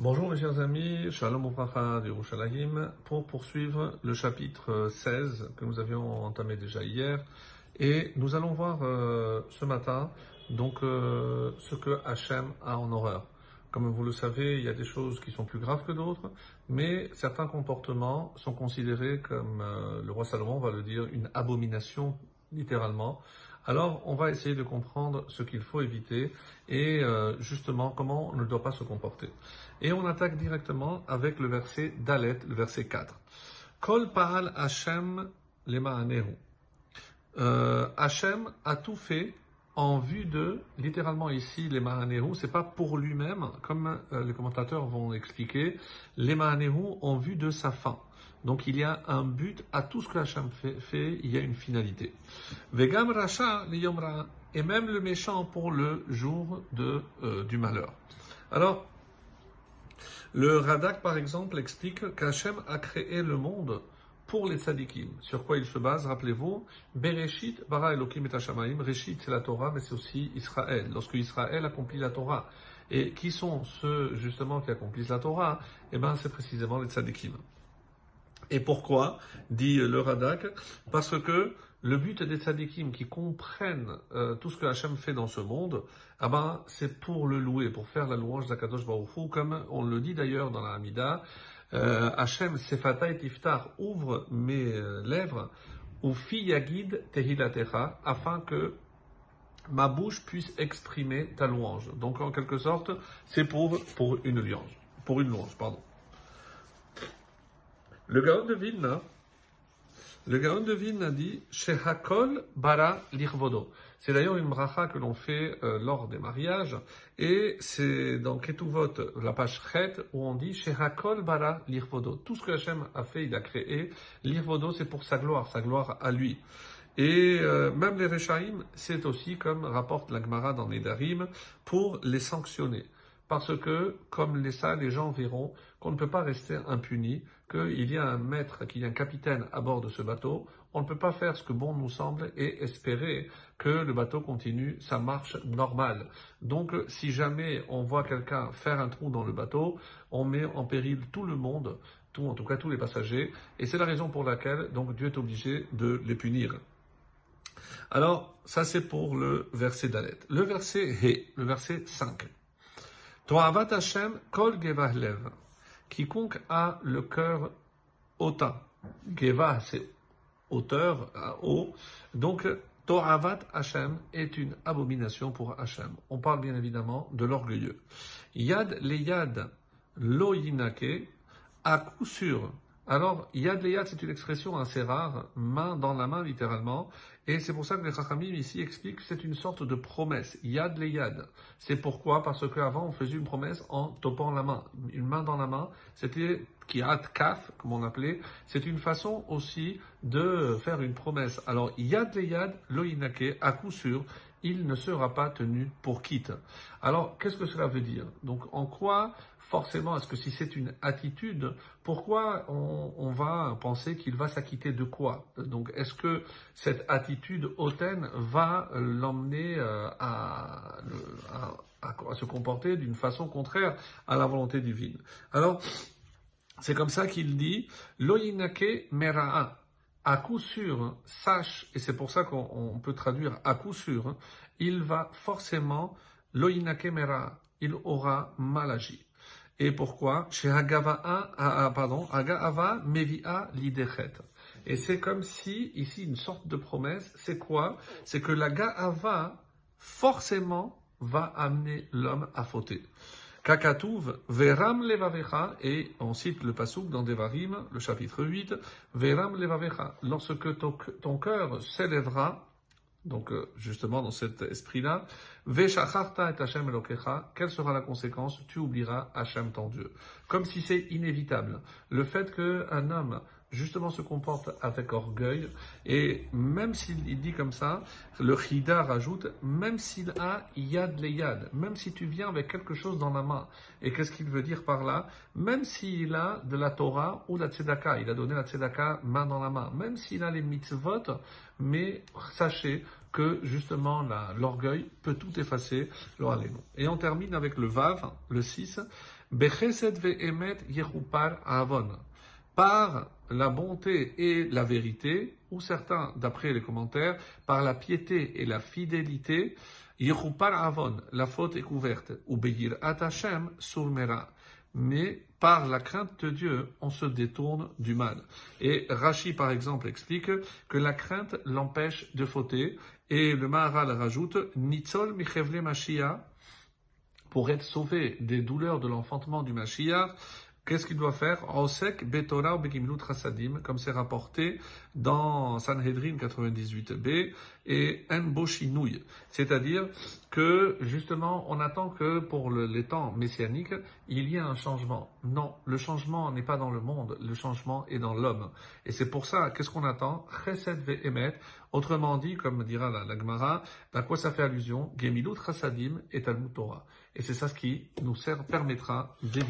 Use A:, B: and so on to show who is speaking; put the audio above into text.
A: Bonjour mes chers amis, Shalom Ouvracha de pour poursuivre le chapitre 16 que nous avions entamé déjà hier. Et nous allons voir euh, ce matin donc euh, ce que Hachem a en horreur. Comme vous le savez, il y a des choses qui sont plus graves que d'autres, mais certains comportements sont considérés comme, euh, le roi Salomon va le dire, une abomination littéralement. Alors, on va essayer de comprendre ce qu'il faut éviter et euh, justement comment on ne doit pas se comporter. Et on attaque directement avec le verset Dalet, le verset 4. Kol Paal Hashem lema euh, Hashem a tout fait en vue de, littéralement ici, les Mahanehu, c'est pas pour lui-même, comme euh, les commentateurs vont expliquer, les Mahanehu en vue de sa fin. Donc il y a un but à tout ce que Hachem fait, fait il y a une finalité. Vegam Racha et même le méchant pour le jour de, euh, du malheur. Alors, le Radak par exemple explique qu'Hachem a créé le monde pour les tzadikim. Sur quoi il se base, rappelez-vous, Bereshit, bara Elohim et Hashamaim, Reshit c'est la Torah, mais c'est aussi Israël. Lorsque Israël accomplit la Torah. Et qui sont ceux justement qui accomplissent la Torah? Eh bien, c'est précisément les tzadikim. Et pourquoi? dit le Radak Parce que le but des tzadikim qui comprennent euh, tout ce que Hachem fait dans ce monde, ah ben, c'est pour le louer, pour faire la louange d'Akadosh Baruch comme on le dit d'ailleurs dans la Hamida, euh, Hachem Sefata et Tiftar ouvre mes euh, lèvres, ou yagid tehilatecha, afin que ma bouche puisse exprimer ta louange. Donc en quelque sorte, c'est pour, pour une louange. Pour une louange, pardon. Le Gaon de Vilna, le Gaon de Vilna dit Shehakol bara lirvodo. C'est d'ailleurs une bracha que l'on fait euh, lors des mariages, et c'est dans Ketuvot, la page Chet, où on dit Shehakol bara lirvodo. Tout ce que Hachem a fait, il a créé. Lirvodo, c'est pour sa gloire, sa gloire à lui. Et euh, même les Rechaim, c'est aussi, comme rapporte la Gemara dans Nedarim, pour les sanctionner. Parce que, comme les ça, les gens verront qu'on ne peut pas rester impuni, qu'il y a un maître, qu'il y a un capitaine à bord de ce bateau. On ne peut pas faire ce que bon nous semble et espérer que le bateau continue sa marche normale. Donc, si jamais on voit quelqu'un faire un trou dans le bateau, on met en péril tout le monde, tout, en tout cas tous les passagers. Et c'est la raison pour laquelle, donc, Dieu est obligé de les punir. Alors, ça c'est pour le verset d'Alet. Le verset He, le verset 5. Toavat Hashem kol gevahlev. Quiconque a le cœur hautain. Geva, c'est hauteur, haut. Donc, Toavat Hashem est une abomination pour Hashem. On parle bien évidemment de l'orgueilleux. Yad le yad lo yinake, à coup sûr, alors, yad le yad, c'est une expression assez rare, main dans la main littéralement, et c'est pour ça que les Chachamim ici expliquent que c'est une sorte de promesse, yad le yad. C'est pourquoi? Parce qu'avant on faisait une promesse en topant la main, une main dans la main, c'était kiat kaf, comme on appelait, c'est une façon aussi de faire une promesse. Alors, yad le yad, lo à coup sûr, il ne sera pas tenu pour quitte. Alors, qu'est-ce que cela veut dire? Donc, en quoi, forcément, est-ce que si c'est une attitude, pourquoi on, va penser qu'il va s'acquitter de quoi? Donc, est-ce que cette attitude hautaine va l'emmener euh, à, se comporter d'une façon contraire à la volonté divine? Alors, c'est comme ça qu'il dit, Loïnake mera'a à coup sûr, sache, et c'est pour ça qu'on peut traduire à coup sûr, il va forcément, loinakemera, il aura mal agi. Et pourquoi? Chez Agava, pardon, Agava mevia lidechet. Et c'est comme si, ici, une sorte de promesse, c'est quoi? C'est que la Ga'ava, forcément, va amener l'homme à fauter. Kakatouv, Veram levavecha, et on cite le pasouk dans Devarim, le chapitre 8, Veram levavecha, lorsque ton, cœur s'élèvera, donc euh, justement dans cet esprit-là, Veshacharta et Hashem elokecha, quelle sera la conséquence? Tu oublieras Hashem ton Dieu. Comme si c'est inévitable. Le fait qu'un homme justement se comporte avec orgueil, et même s'il dit comme ça, le Chida rajoute, même s'il a yad le yad, même si tu viens avec quelque chose dans la main, et qu'est-ce qu'il veut dire par là? Même s'il a de la Torah ou la Tzedaka, il a donné la Tzedaka main dans la main, même s'il a les mitzvot, mais sachez que justement l'orgueil peut tout effacer, Et on termine avec le Vav, le 6, Bechesed ve'emet yechupar avon par la bonté et la vérité, ou certains, d'après les commentaires, par la piété et la fidélité, Yechupar Avon, la faute est couverte, ou Beir Atachem Surmera. Mais par la crainte de Dieu, on se détourne du mal. Et Rashi, par exemple, explique que la crainte l'empêche de fauter. Et le Maharal rajoute, Nitzol Michevle Mashiach, pour être sauvé des douleurs de l'enfantement du Mashiach, Qu'est-ce qu'il doit faire? Osek betora ou bekimlut chasadim, comme c'est rapporté dans Sanhedrin 98b et en C'est-à-dire que, justement, on attend que pour les temps messianiques, il y ait un changement. Non, le changement n'est pas dans le monde, le changement est dans l'homme. Et c'est pour ça, qu'est-ce qu'on attend? Chesed ve'emet, autrement dit, comme dira la, la Gemara, à quoi ça fait allusion? Gemilut et Talmud. Et c'est ça ce qui nous permettra d'éviter